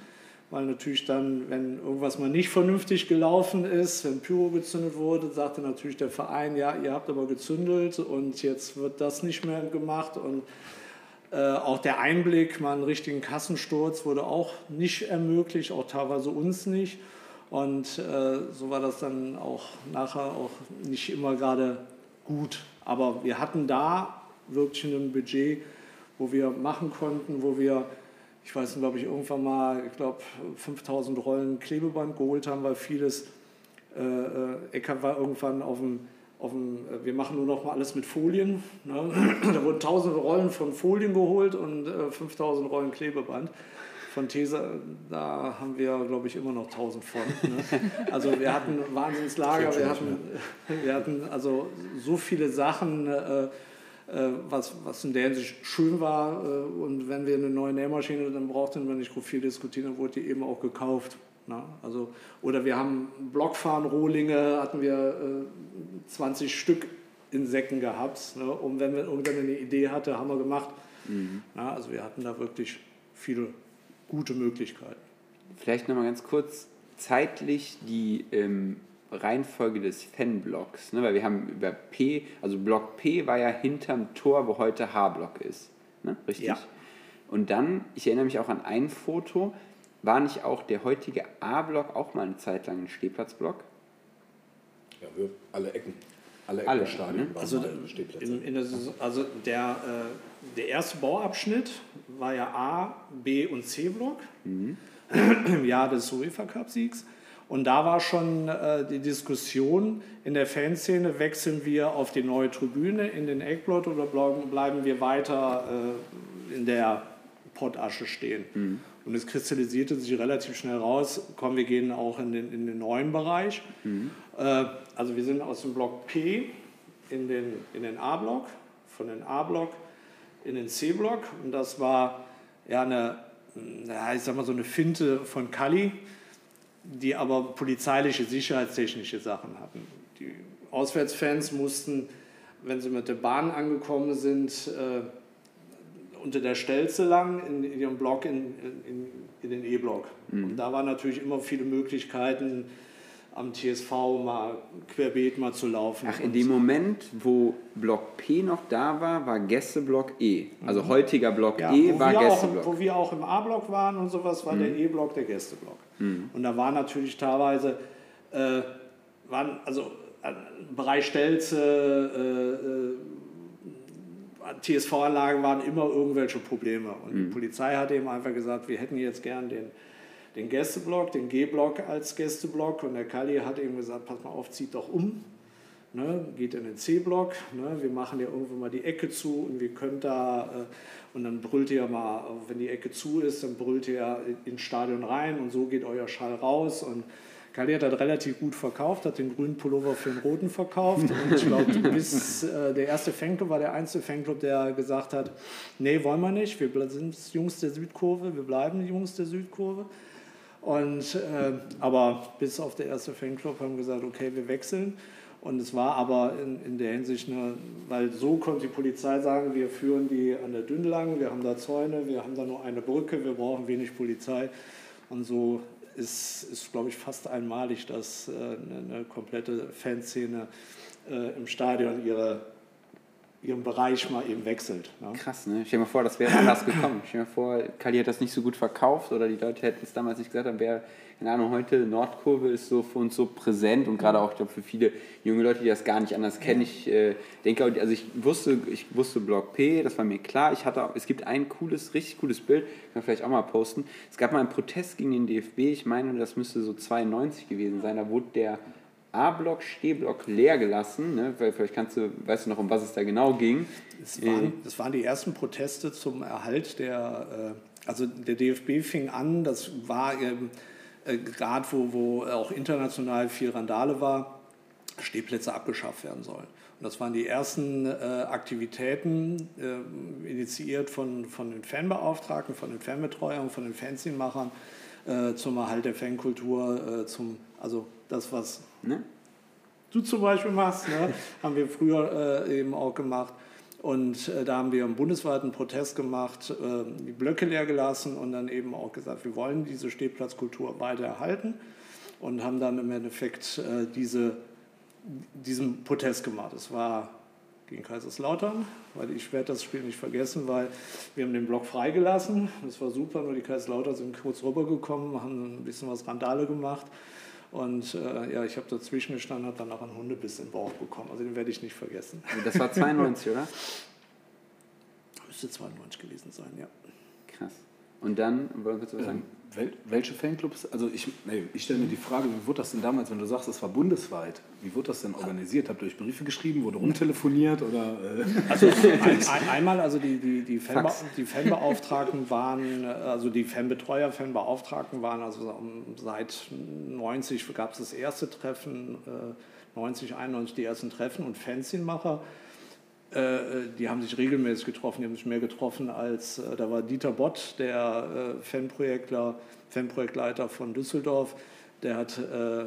weil natürlich dann, wenn irgendwas mal nicht vernünftig gelaufen ist, wenn Pyro gezündet wurde, sagte natürlich der Verein, ja, ihr habt aber gezündelt und jetzt wird das nicht mehr gemacht und äh, auch der Einblick, mal einen richtigen Kassensturz wurde auch nicht ermöglicht, auch teilweise uns nicht. Und äh, so war das dann auch nachher auch nicht immer gerade gut. Aber wir hatten da wirklich ein Budget, wo wir machen konnten, wo wir, ich weiß nicht, glaube ich, irgendwann mal, ich glaube, 5000 Rollen Klebeband geholt haben, weil vieles, äh, äh Ecker war irgendwann auf dem, auf dem, äh, wir machen nur noch mal alles mit Folien. Ne? Da wurden tausende Rollen von Folien geholt und äh, 5000 Rollen Klebeband. Von These, da haben wir, glaube ich, immer noch 1000 von. Ne? Also wir hatten Wahnsinnslager, wir hatten, wir hatten also so viele Sachen, äh, was, was in der Hinsicht schön war. Äh, und wenn wir eine neue Nähmaschine, dann brauchten wir nicht viel diskutieren, dann wurde die eben auch gekauft. Na, also, oder wir haben Blockfahren-Rohlinge, hatten wir äh, 20 Stück in Säcken gehabt. Ne, und wenn wir irgendwann eine Idee hatte, haben wir gemacht. Mhm. Na, also wir hatten da wirklich viele gute Möglichkeiten. Vielleicht nochmal ganz kurz zeitlich die ähm, Reihenfolge des Fanblocks, ne? weil wir haben über P, also Block P war ja hinterm Tor, wo heute H-Block ist, ne? richtig? Ja. Und dann, ich erinnere mich auch an ein Foto, war nicht auch der heutige A-Block auch mal eine Zeit lang ein Stehplatzblock? Ja, wir, alle Ecken. Alle Alle, Eckenstadien ne? waren Also, Stehplätze. in, in der Saison, also der, äh, der erste Bauabschnitt war ja A, B und C-Block im Jahr des UEFA Cup-Siegs. Und da war schon äh, die Diskussion in der Fanszene, wechseln wir auf die neue Tribüne in den Eckblock oder bleiben, wir weiter äh, in der Pottasche stehen. Und es kristallisierte sich relativ schnell raus, komm, wir gehen auch in den, in den neuen Bereich. Äh, also wir sind aus dem Block P in den, in den A-Block, von den A-Block in den C-Block. Und das war ja eine, ja, ich sag mal so eine Finte von Kali, die aber polizeiliche, sicherheitstechnische Sachen hatten. Die Auswärtsfans mussten, wenn sie mit der Bahn angekommen sind, äh, unter der Stelze lang in, in ihrem Block in, in, in den E-Block. Und da waren natürlich immer viele Möglichkeiten, am TSV mal querbeet mal zu laufen. Ach, in dem Moment, wo Block P noch da war, war Gästeblock E. Also heutiger Block Ja, E war im- Gästeblock. wo wir auch im A-Block waren und sowas, war der E-Block der Gästeblock. Und da waren natürlich teilweise, äh, waren also äh, Bereich Stelze, äh, äh, TSV-Anlagen waren immer irgendwelche Probleme. Und die Polizei hat eben einfach gesagt, wir hätten jetzt gern den, den Gästeblock, den G-Block als Gästeblock. Und der Kali hat eben gesagt, pass mal auf, zieht doch um. Ne, geht in den C-Block, ne, wir machen ja irgendwo mal die Ecke zu und wir können da, äh, und dann brüllt ihr mal, wenn die Ecke zu ist, dann brüllt ihr ins Stadion rein und so geht euer Schall raus. Und Kali hat das relativ gut verkauft, hat den grünen Pullover für den roten verkauft. Und ich glaube, bis äh, der erste Fanclub war der einzige Fanclub, der gesagt hat, nee, wollen wir nicht, wir sind Jungs der Südkurve, wir bleiben Jungs der Südkurve. Und, äh, aber bis auf der erste Fanclub haben wir gesagt, okay, wir wechseln. Und es war aber in, in der Hinsicht, eine, weil so konnte die Polizei sagen, wir führen die an der Dünn lang, wir haben da Zäune, wir haben da nur eine Brücke, wir brauchen wenig Polizei. Und so ist, ist glaube ich, fast einmalig, dass äh, eine, komplette Fanszene äh, im Stadion ihre, ihren Bereich mal eben wechselt. Ne? Krass, ne? Stell dir mal vor, das wäre krass gekommen. Stell dir mal vor, Kali hat das nicht so gut verkauft oder die Leute hätten es damals nicht gesagt, dann wäre, keine Ahnung, heute Nordkurve ist so für uns so präsent und gerade auch, ich glaube, für viele junge Leute, die das gar nicht anders kennen. Ich äh, denke, also ich wusste, ich wusste Block P, das war mir klar. Ich hatte es gibt ein cooles, richtig cooles Bild, kann man vielleicht auch mal posten. Es gab mal einen Protest gegen den DFB, ich meine, das müsste so 92 gewesen sein, da wurde der A-Block, Stehblock leer gelassen, ne? vielleicht kannst du, weißt du noch, um was es da genau ging. Es waren, das waren die ersten Proteste zum Erhalt der, äh, also der DFB fing an, das war ähm, äh, gerade, wo, wo auch international viel Randale war, Stehplätze abgeschafft werden sollen. Und das waren die ersten äh, Aktivitäten, äh, initiiert von, von den Fanbeauftragten, von den Fanbetreuern, von den Fanzinmachern äh, zum Erhalt der Fankultur, äh, zum, also das, was Ne? du zum Beispiel machst, ne? haben wir früher eben auch gemacht. Und äh, da haben wir einen bundesweiten Protest gemacht, äh, die Blöcke leer gelassen und dann eben auch gesagt, wir wollen diese Stehplatzkultur weiter erhalten und haben dann im Endeffekt äh, diese, diesen Protest gemacht. Es war gegen Kaiserslautern, weil ich werde das Spiel nicht vergessen, weil wir haben den Block freigelassen. Das war super, nur die Kaiserslautern sind kurz rübergekommen, haben ein bisschen was Randale gemacht. Und äh, ja, ich habe dazwischen gestanden, habe dann auch einen Hundebiss im Bauch bekommen. Also den werde ich nicht vergessen. Das war 92, oder? Müsste 92 gewesen sein, ja. Krass. Und dann, wolltest du was sagen? Wel welche Fanclubs? Also ich, nee, ich stelle mir die Frage, wie wurde das denn damals, wenn du sagst, es war bundesweit, wie wurde das denn organisiert? Habt ihr euch Briefe geschrieben, wurde rumtelefoniert oder? Äh? Also ein, ein, einmal, also die, die, die, Fanbe die Fanbeauftragten waren, äh, also die Fanbetreuer, Fanbeauftragten waren, also seit 90 gab es das erste Treffen, äh, 90, 91 die ersten Treffen und Fanzinmacher. Äh, die haben sich regelmäßig getroffen, die haben sich mehr getroffen als, äh, da war Dieter Bott, der äh, Fanprojektler, Fanprojektleiter von Düsseldorf, der hat äh,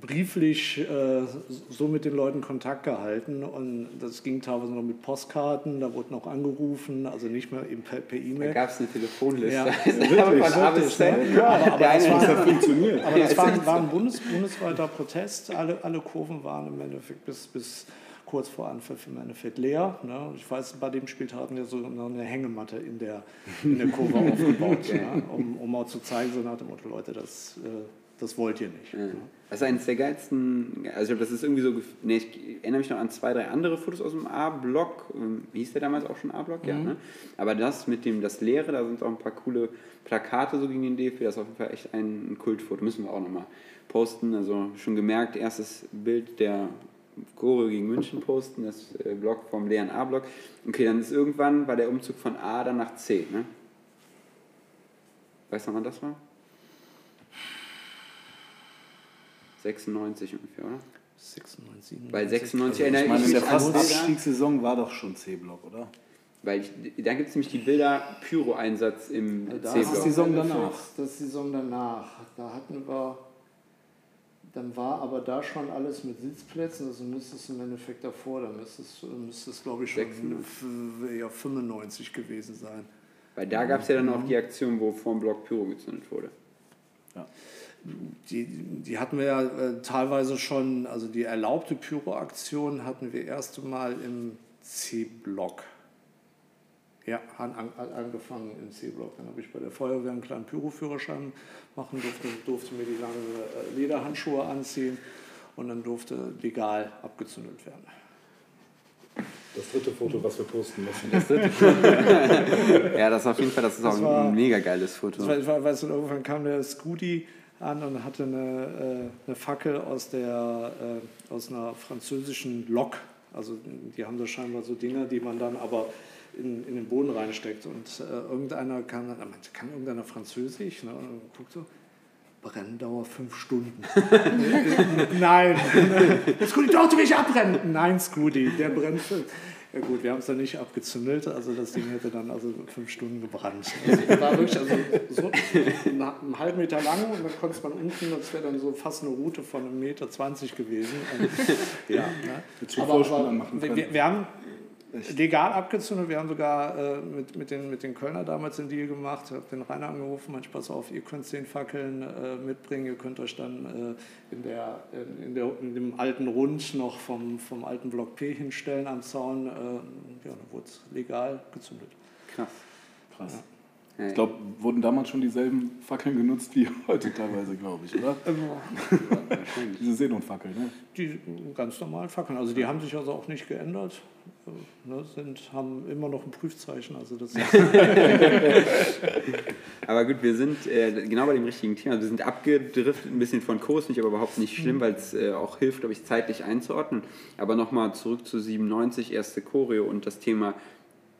brieflich äh, so mit den Leuten Kontakt gehalten und das ging teilweise noch mit Postkarten, da wurde noch angerufen, also nicht mehr per per Da E-Mail. gab es eine Telefonliste. Ja, bis Z. ne? Ja, aber, aber das funktioniert. aber das war, war ein bundes, bundesweiter Protest. Alle, alle Kurven waren im Endeffekt bis, bis kurz vor Anpfiff im Endeffekt leer. Ne? Ich weiß, bei dem Spiel hatten wir so eine Hängematte in der, in der Kurve aufgebaut, ja? um, um auch zu zeigen, so nach dem Motto, Leute, das, äh, das wollt ihr nicht. Ja. Das ist eines der geilsten, also das ist irgendwie so, nee, ich erinnere mich noch an zwei, drei andere Fotos aus dem A-Block, ähm, wie hieß der damals auch schon A-Block? Mhm. Ja, ne? Aber das mit dem, das Leere, da sind auch ein paar coole Plakate so gegen den DFB, das ist auf jeden Fall echt ein Kultfoto, müssen wir auch nochmal posten, also schon gemerkt, erstes Bild der Choreo gegen München posten, das äh, Blog vom leeren A-Block. Okay, dann ist irgendwann war der Umzug von A dann nach C, ne? Weißt du, wann das war? 96 ungefähr, oder? 96, 97. Weil 96 erinnere ich, meine, ich mich der fast Abstiegssaison war doch schon C-Block, oder? Weil ich, da gibt es nämlich die Bilder Pyro-Einsatz im C-Block. Das ist die Saison danach. Das ist die Saison danach. Da hatten wir, dann war aber da schon alles mit Sitzplätzen, also müsste es im Endeffekt davor, dann müsste es, müsste es glaube ich schon ja, 95 gewesen sein. Weil da gab es ja dann auch die Aktion, wo vorm Block Pyro gezündet wurde. Ja die, die hatten wir ja äh, teilweise schon, also die erlaubte Pyroaktion hatten wir erst mal im C-Block. Ja, an, an, angefangen im C-Block. Dann habe ich bei der Feuerwehr einen kleinen Pyroführerschein machen, durfte, durfte mir die langen äh, Lederhandschuhe anziehen und dann durfte legal abgezündet werden. Das dritte Foto, was wir posten müssen. Das dritte Foto. ja, das ist auf jeden Fall, das ist das auch war, ein mega geiles Foto. Das war, weißt du, irgendwann kam der Scooty an und hatte eine, äh, eine Fackel aus, der, äh, aus einer französischen Lok. Also die haben da scheinbar so Dinger, die man dann aber in, in den Boden reinsteckt. Und äh, irgendeiner kann dann, meinte, kann irgendeiner Französisch? Ne? Und guckt so, Brenndauer fünf Stunden. Nein, der Scooty, doch, du willst abbrennen. Nein, Scooty, der brennt. Ja gut, wir haben es dann nicht abgezündelt, also das Ding hätte dann also fünf Stunden gebrannt. Also war wirklich also so einen halben Meter lang und dann konnte man unten, das wäre dann so fast eine Route von einem Meter zwanzig gewesen. Und, ja, ne? aber, aber wir, wir, haben legal abgezündet. Wir haben sogar äh, mit, mit, den, mit den Kölner damals den Deal gemacht. Ich habe den Rainer angerufen, manchmal pass auf, ihr könnt zehn Fackeln äh, mitbringen, ihr könnt euch dann äh, in, der, in, der, in dem alten Rund noch vom, vom alten Block P hinstellen am Zaun. Äh, ja, dann wurde es legal gezündet. Krass. Krass. Ja. Ich glaube, wurden damals schon dieselben Fackeln genutzt wie heute teilweise, glaube ich, oder? Diese Seenotfackeln, ne? Die ganz normalen Fackeln. Also die haben sich also auch nicht geändert. Ne, sind, haben immer noch ein Prüfzeichen. Also das aber gut, wir sind äh, genau bei dem richtigen Thema. Also wir sind abgedriftet ein bisschen von Kurs, nicht aber überhaupt nicht schlimm, mhm. weil es äh, auch hilft, glaube ich, zeitlich einzuordnen. Aber nochmal zurück zu 97, erste Choreo und das Thema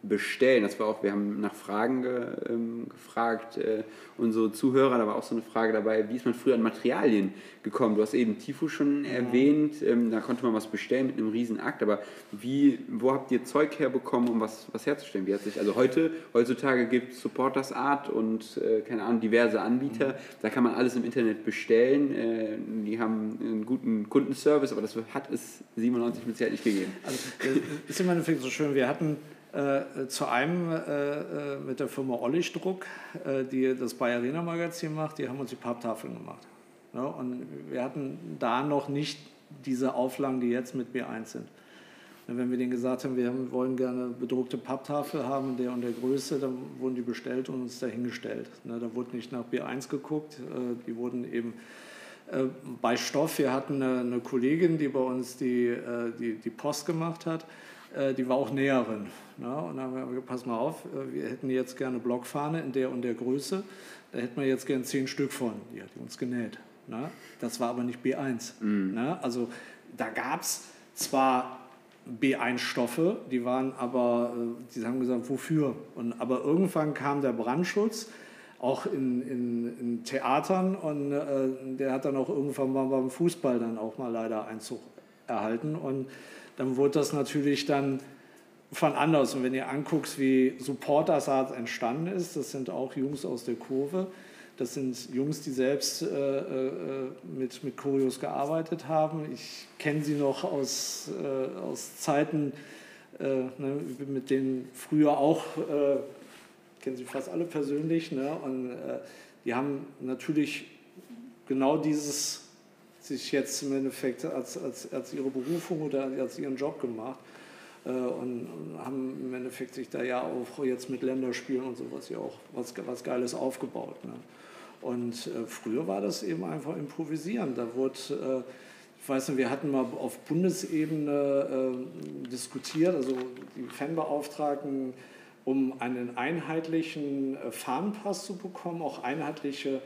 bestellen. Das war auch, wir haben nach Fragen ge, ähm, gefragt, äh, unsere Zuhörer, da war auch so eine Frage dabei, wie ist man früher an Materialien gekommen? Du hast eben Tifu schon ja. erwähnt, ähm, da konnte man was bestellen mit einem riesen Akt, aber wie, wo habt ihr Zeug herbekommen, um was, was herzustellen? Wie hat sich, also heute, heutzutage gibt es Supporters Art und, äh, keine Ahnung, diverse Anbieter, mhm. da kann man alles im Internet bestellen, äh, die haben einen guten Kundenservice, aber das hat es 97 mit Sicherheit nicht gegeben. Also, äh, ist immer so schön, wir hatten äh, zu einem äh, äh, mit der Firma Ollich Druck, äh, die das Bayerina Magazin macht, die haben uns die Papptafeln gemacht. Ja, und wir hatten da noch nicht diese Auflagen, die jetzt mit B1 sind. Und wenn wir denen gesagt haben, wir wollen gerne bedruckte Papptafel haben, der und der Größe, dann wurden die bestellt und uns dahingestellt. Ne, da wurde nicht nach B1 geguckt, äh, die wurden eben äh, bei Stoff. Wir hatten eine, eine Kollegin, die bei uns die, die, die Post gemacht hat die war auch Näherin. Ne? Und dann haben wir gesagt, pass mal auf, äh, wir hätten jetzt gerne Blockfahne in der und der Größe, da hätten wir jetzt gerne zehn Stück von. Die hat die uns genäht. Ne? Das war aber nicht B1. Mhm. Ne? Also da gab es zwar B1-Stoffe, die waren aber, äh, die haben gesagt, wofür? Und, aber irgendwann kam der Brandschutz, auch in, in, in Theatern, und äh, der hat dann auch irgendwann mal beim Fußball dann auch mal leider Einzug erhalten. Und dann wurde das natürlich dann von anders. Und wenn ihr anguckt, wie Supporters Art entstanden ist, das sind auch Jungs aus der Kurve. Das sind Jungs, die selbst äh, äh, mit, mit Choreos gearbeitet haben. Ich kenne sie noch aus, äh, aus Zeiten, äh, ne, mit denen früher auch, äh, kennen sie fast alle persönlich. Ne? Und äh, die haben natürlich genau dieses sich jetzt im Endeffekt als, als, als ihre Berufung oder als ihren Job gemacht äh, und, haben im Endeffekt sich da ja auch jetzt mit Länderspielen und sowas ja auch was, was Geiles aufgebaut. Ne? Und äh, früher war das eben einfach improvisieren. Da wurde, äh, ich weiß nicht, wir hatten mal auf Bundesebene äh, diskutiert, also die Fanbeauftragten, um einen einheitlichen äh, Fahnenpass zu bekommen, auch einheitliche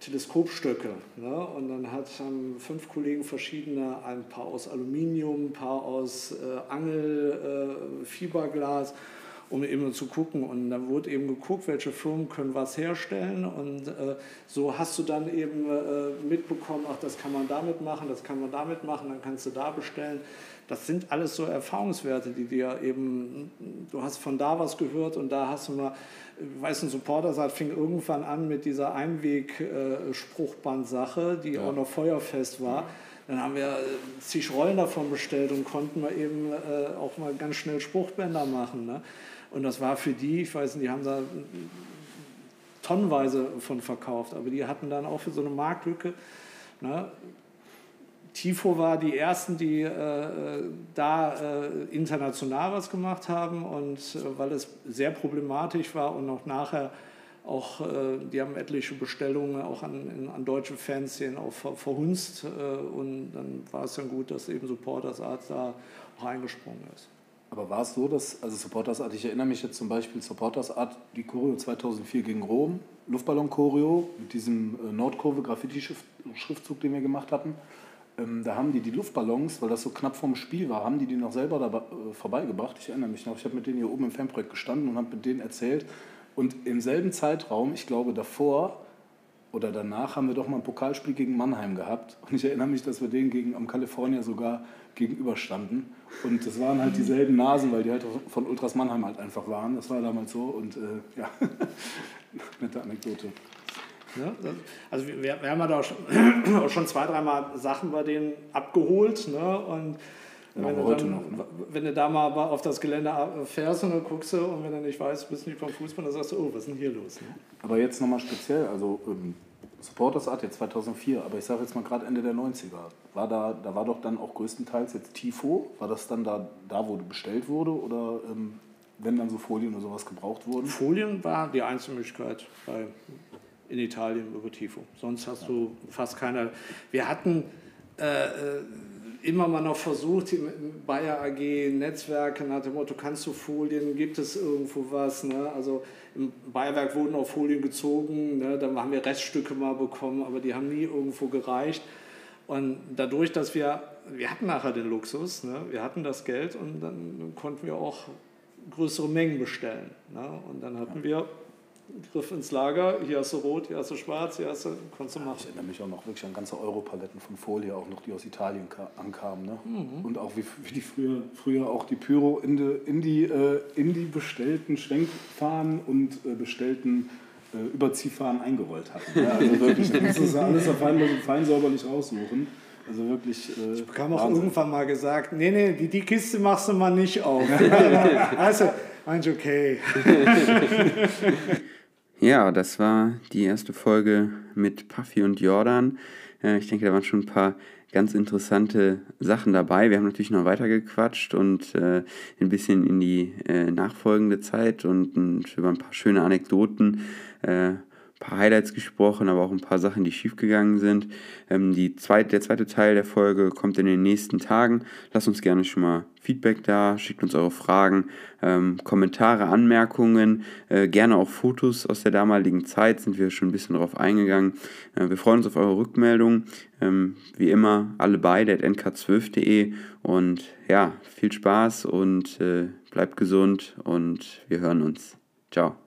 Teleskopstöcke. Ne? Und dann hat, haben fünf Kollegen verschiedene, ein paar aus Aluminium, ein paar aus äh, Angel, äh, um eben zu gucken. Und dann wurde eben geguckt, welche Firmen können was herstellen. Und äh, so hast du dann eben äh, mitbekommen, ach, das kann man damit machen, das kann man damit machen, dann kannst du da bestellen. Das sind alles so Erfahrungswerte, die dir eben, du hast von da was gehört und da hast du mal ich weiß, ein Supporter fing irgendwann an mit dieser Einweg-Spruchband-Sache, die ja. auch noch feuerfest war. Dann haben wir äh, zig Rollen davon bestellt und konnten wir eben äh, auch mal ganz schnell Spruchbänder machen. Ne? Und das war für die, ich weiß nicht, die haben da tonnenweise von verkauft, aber die hatten dann auch für so eine Marktlücke ne, Tifo war die ersten, die äh, da äh, international was gemacht haben und äh, weil es sehr problematisch war und auch nachher auch, äh, die haben etliche Bestellungen auch an, in, an deutsche Fans auch ver, verhunzt äh, und dann war es dann gut, dass eben Supporters Art da auch eingesprungen ist. Aber war es so, dass, also Supporters Art, ich erinnere mich jetzt zum Beispiel Supporters Art, die Choreo 2004 gegen Rom, Luftballon-Choreo mit diesem äh, Nordkurve-Graffiti-Schriftzug, den wir gemacht hatten ähm, da haben die die Luftballons, weil das so knapp vorm Spiel war, haben die die noch selber dabei, äh, vorbeigebracht. Ich erinnere mich noch, ich habe mit denen hier oben im Fanprojekt gestanden und habe mit denen erzählt. Und im selben Zeitraum, ich glaube davor oder danach, haben wir doch mal ein Pokalspiel gegen Mannheim gehabt. Und ich erinnere mich, dass wir denen gegen, am California sogar gegenüberstanden. Und das waren halt dieselben Nasen, weil die halt von Ultras Mannheim halt einfach waren. Das war damals so und äh, ja, nette Anekdote. Ne? Also wir, wir haben ja da auch schon, auch schon zwei, dreimal Sachen bei denen abgeholt. Ne? Und wenn du, dann, noch, ne? wenn du da mal auf das Gelände fährst und dann guckst du und wenn du nicht weißt, bist du nicht vom Fußball, dann sagst du, oh, was ist denn hier los? Ne? Aber jetzt nochmal speziell, also ähm, Supporters Art jetzt 2004, aber ich sage jetzt mal gerade Ende der 90er, war da, da war doch dann auch größtenteils jetzt Tifo, war das dann da, da wo bestellt wurde oder ähm, wenn dann so Folien oder sowas gebraucht wurden? Folien war die einzige Möglichkeit bei in Italien über Tifo. Sonst hast du fast keine. Wir hatten äh, äh immer mal noch versucht, Bayer AG Netzwerke nach dem Motto, kannst du Folien, gibt es irgendwo was? Ne? Also im Bayerwerk wurden auch Folien gezogen, ne? dann haben wir Reststücke mal bekommen, aber die haben nie irgendwo gereicht. Und dadurch, dass wir, wir hatten nachher den Luxus, ne? wir hatten das Geld und dann konnten wir auch größere Mengen bestellen. Ne? Und dann hatten wir Griff ins Lager, hier hast du rot, hier hast du schwarz, hier hast du, konntest du machen. Ich erinnere mich auch noch wirklich an ganze Europaletten von Folie, auch noch die aus Italien ankamen. Ne? Mhm. Und auch wie, wie, die früher, früher auch die Pyro in die, in die, äh, in die bestellten Schwenkfahnen und äh, bestellten äh, Überziehfahnen eingerollt hatten. Ja, also wirklich, da musst du alles fein, fein säuberlich raussuchen. Also wirklich. Äh, ich bekam auch Wahnsinn. irgendwann mal gesagt: Nee, nee, die, die Kiste machst du mal nicht auf. also, meinst okay. Ja, das war die erste Folge mit Puffy und Jordan. Äh, ich denke, da waren schon ein paar ganz interessante Sachen dabei. Wir haben natürlich noch weiter gequatscht und äh, ein bisschen in die äh, nachfolgende Zeit und, und, über ein paar schöne Anekdoten. Äh, paar Highlights gesprochen, aber auch ein paar Sachen, die schiefgegangen sind. Ähm, die zweit, der zweite Teil der Folge kommt in den nächsten Tagen. Lasst uns gerne schon mal Feedback da, schickt uns eure Fragen, ähm, Kommentare, Anmerkungen, äh, gerne auch Fotos aus der damaligen Zeit, sind wir schon ein bisschen drauf eingegangen. Äh, wir freuen uns auf eure Rückmeldung. Ähm, wie immer, alle beide at nk12.de und ja, viel Spaß und äh, bleibt gesund und wir hören uns. Ciao.